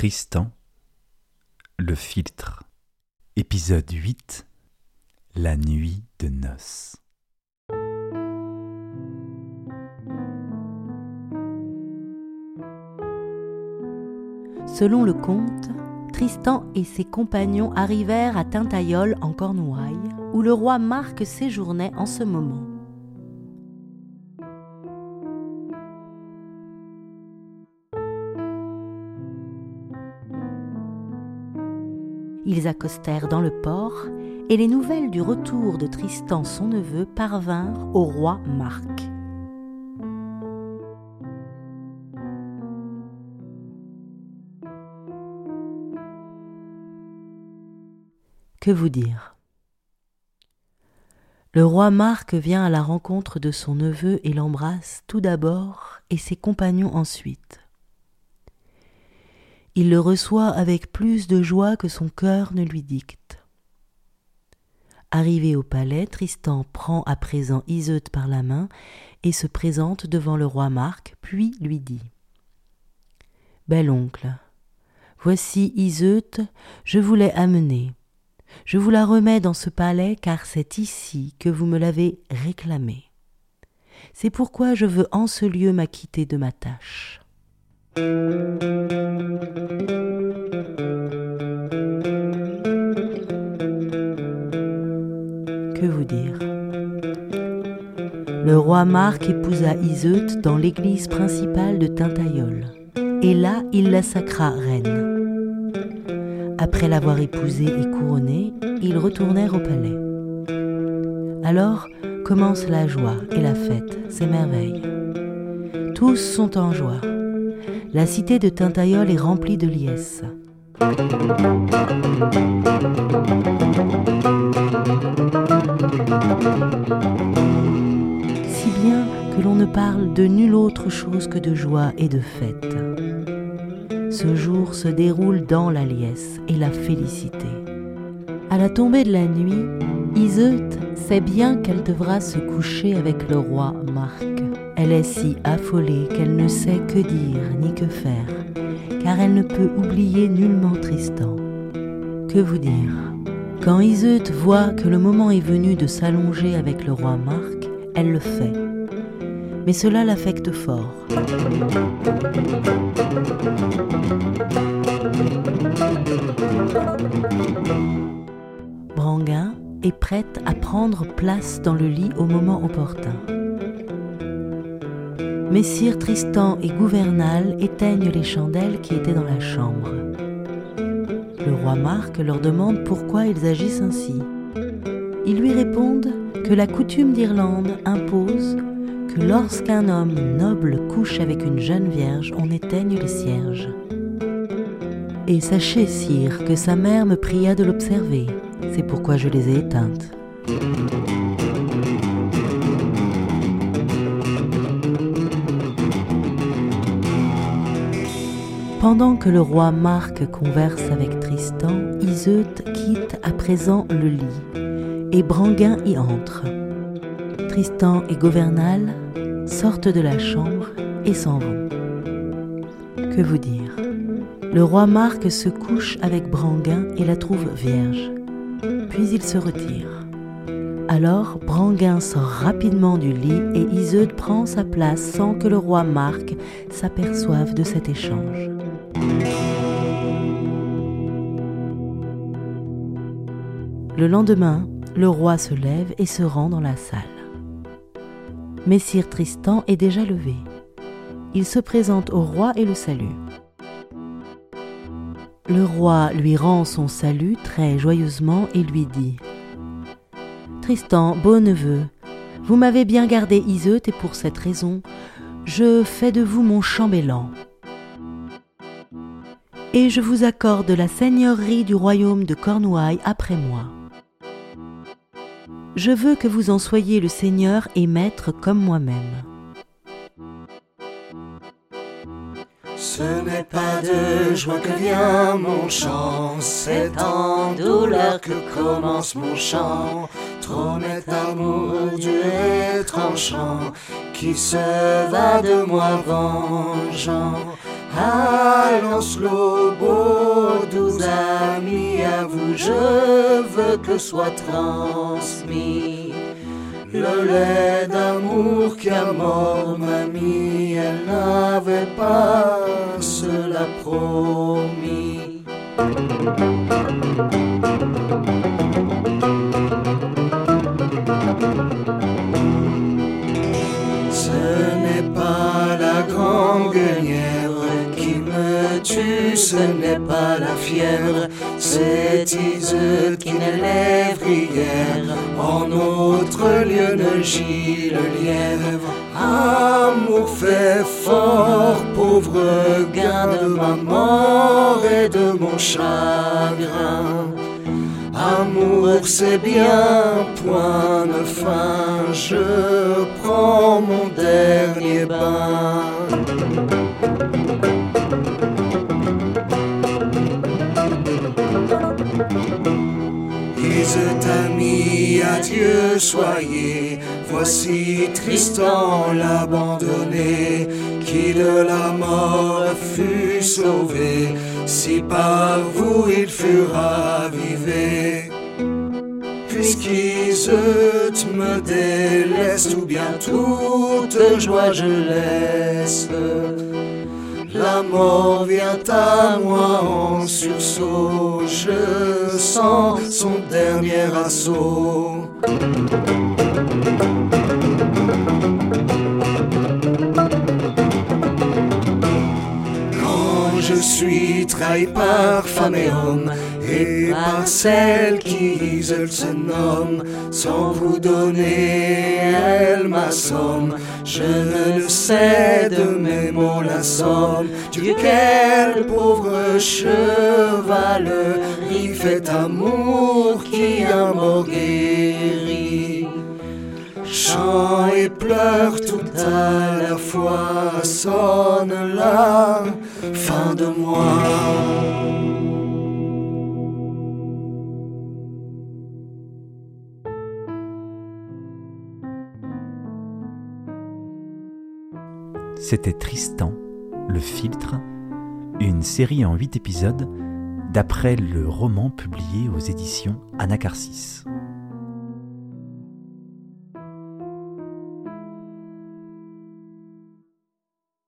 Tristan, le filtre. Épisode 8 La nuit de noces. Selon le conte, Tristan et ses compagnons arrivèrent à Tintayol en Cornouailles, où le roi Marc séjournait en ce moment. Ils accostèrent dans le port, et les nouvelles du retour de Tristan son neveu parvinrent au roi Marc. Que vous dire? Le roi Marc vient à la rencontre de son neveu et l'embrasse tout d'abord et ses compagnons ensuite. Il le reçoit avec plus de joie que son cœur ne lui dicte. Arrivé au palais, Tristan prend à présent Iseut par la main et se présente devant le roi Marc, puis lui dit Bel oncle, voici Iseut, je vous l'ai amenée. Je vous la remets dans ce palais car c'est ici que vous me l'avez réclamée. C'est pourquoi je veux en ce lieu m'acquitter de ma tâche. Que vous dire? Le roi Marc épousa Iseut dans l'église principale de Tintayol, et là il la sacra reine. Après l'avoir épousée et couronnée, ils retournèrent au palais. Alors commence la joie et la fête, ces merveilles. Tous sont en joie. La cité de Tintayol est remplie de liesses. Si bien que l'on ne parle de nulle autre chose que de joie et de fête. Ce jour se déroule dans la liesse et la félicité. À la tombée de la nuit, Iseut sait bien qu'elle devra se coucher avec le roi Marc. Elle est si affolée qu'elle ne sait que dire ni que faire, car elle ne peut oublier nullement Tristan. Que vous dire? Quand Iseut voit que le moment est venu de s'allonger avec le roi Marc, elle le fait. Mais cela l'affecte fort. Branguin est prête à prendre place dans le lit au moment opportun. Messire Tristan et Gouvernal éteignent les chandelles qui étaient dans la chambre. Le roi Marc leur demande pourquoi ils agissent ainsi. Ils lui répondent que la coutume d'Irlande impose que lorsqu'un homme noble couche avec une jeune vierge, on éteigne les cierges. Et sachez, sire, que sa mère me pria de l'observer. C'est pourquoi je les ai éteintes. Pendant que le roi Marc converse avec Tristan, Iseut quitte à présent le lit, et Branguin y entre. Tristan et Gouvernal sortent de la chambre et s'en vont. Que vous dire? Le roi Marc se couche avec Branguin et la trouve vierge. Puis il se retire. Alors Branguin sort rapidement du lit et Iseut prend sa place sans que le roi Marc s'aperçoive de cet échange. Le lendemain, le roi se lève et se rend dans la salle. Messire Tristan est déjà levé. Il se présente au roi et le salue. Le roi lui rend son salut très joyeusement et lui dit Tristan, beau neveu, vous m'avez bien gardé Iseut et pour cette raison, je fais de vous mon chambellan. Et je vous accorde la seigneurie du royaume de Cornouailles après moi. Je veux que vous en soyez le seigneur et maître comme moi-même. Ce n'est pas de joie que vient mon chant, c'est en douleur que commence mon chant. Trop net amour du tranchant qui se va de moi vengeant. Allons slow, doux amis, à vous je veux que soit transmis. Le lait d'amour qui a mort mamie, elle n'avait pas cela promis. C'est Iseut qui n'est lévrière. En autre lieu ne gît lièvre. Amour fait fort, pauvre gain de ma mort et de mon chagrin. Amour, c'est bien, point de fin, je prends mon dernier bain. Ils amis, adieu, soyez. Voici Tristan l'abandonné, qui de la mort fut sauvé. Si par vous il fut ravivé. Puisqu'Iseut me délaisse, ou bien toute joie je laisse. La mort vient à moi en sursaut, sens son dernier assaut. Je suis trahi par femme et homme, et par celle qui se nomme, sans vous donner elle ma somme, je ne sais de mes mots la somme, duquel pauvre cheval fait amour qui a mort guéri? Chant et pleure tout à la fois, sonne la fin de moi. C'était Tristan, le filtre, une série en huit épisodes d'après le roman publié aux éditions Anacarsis.